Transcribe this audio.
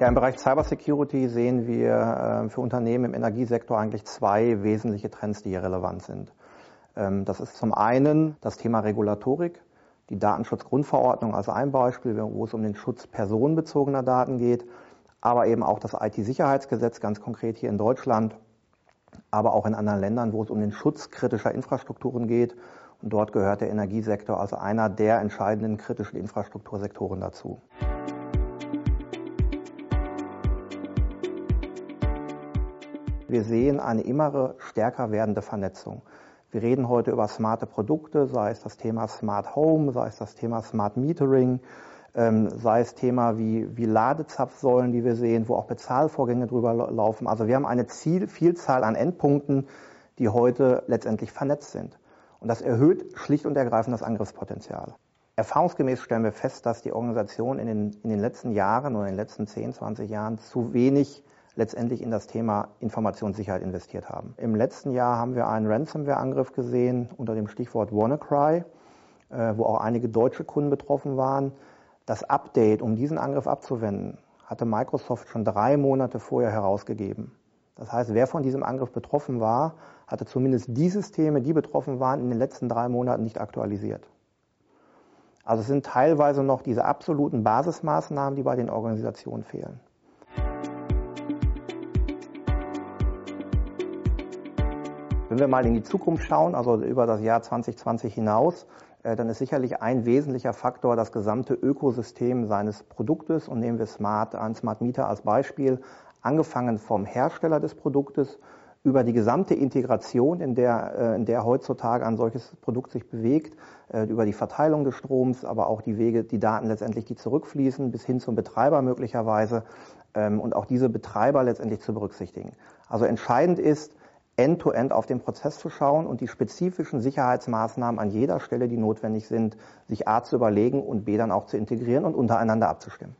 Ja, im Bereich Cybersecurity sehen wir äh, für Unternehmen im Energiesektor eigentlich zwei wesentliche Trends, die hier relevant sind. Ähm, das ist zum einen das Thema Regulatorik, die Datenschutzgrundverordnung als ein Beispiel, wo es um den Schutz personenbezogener Daten geht, aber eben auch das IT-Sicherheitsgesetz ganz konkret hier in Deutschland, aber auch in anderen Ländern, wo es um den Schutz kritischer Infrastrukturen geht. Und dort gehört der Energiesektor als einer der entscheidenden kritischen Infrastruktursektoren dazu. Wir sehen eine immer stärker werdende Vernetzung. Wir reden heute über smarte Produkte, sei es das Thema Smart Home, sei es das Thema Smart Metering, ähm, sei es Thema wie, wie Ladezapfsäulen, die wir sehen, wo auch Bezahlvorgänge drüber laufen. Also wir haben eine Ziel, Vielzahl an Endpunkten, die heute letztendlich vernetzt sind. Und das erhöht schlicht und ergreifend das Angriffspotenzial. Erfahrungsgemäß stellen wir fest, dass die Organisation in den, in den letzten Jahren oder in den letzten 10, 20 Jahren zu wenig letztendlich in das Thema Informationssicherheit investiert haben. Im letzten Jahr haben wir einen Ransomware-Angriff gesehen unter dem Stichwort WannaCry, äh, wo auch einige deutsche Kunden betroffen waren. Das Update, um diesen Angriff abzuwenden, hatte Microsoft schon drei Monate vorher herausgegeben. Das heißt, wer von diesem Angriff betroffen war, hatte zumindest die Systeme, die betroffen waren, in den letzten drei Monaten nicht aktualisiert. Also es sind teilweise noch diese absoluten Basismaßnahmen, die bei den Organisationen fehlen. Wenn wir mal in die Zukunft schauen, also über das Jahr 2020 hinaus, äh, dann ist sicherlich ein wesentlicher Faktor das gesamte Ökosystem seines Produktes. Und nehmen wir Smart, ein Smart Meter als Beispiel, angefangen vom Hersteller des Produktes über die gesamte Integration, in der, äh, in der heutzutage ein solches Produkt sich bewegt, äh, über die Verteilung des Stroms, aber auch die Wege, die Daten letztendlich, die zurückfließen, bis hin zum Betreiber möglicherweise ähm, und auch diese Betreiber letztendlich zu berücksichtigen. Also entscheidend ist, end-to-end -end auf den Prozess zu schauen und die spezifischen Sicherheitsmaßnahmen an jeder Stelle, die notwendig sind, sich A zu überlegen und B dann auch zu integrieren und untereinander abzustimmen.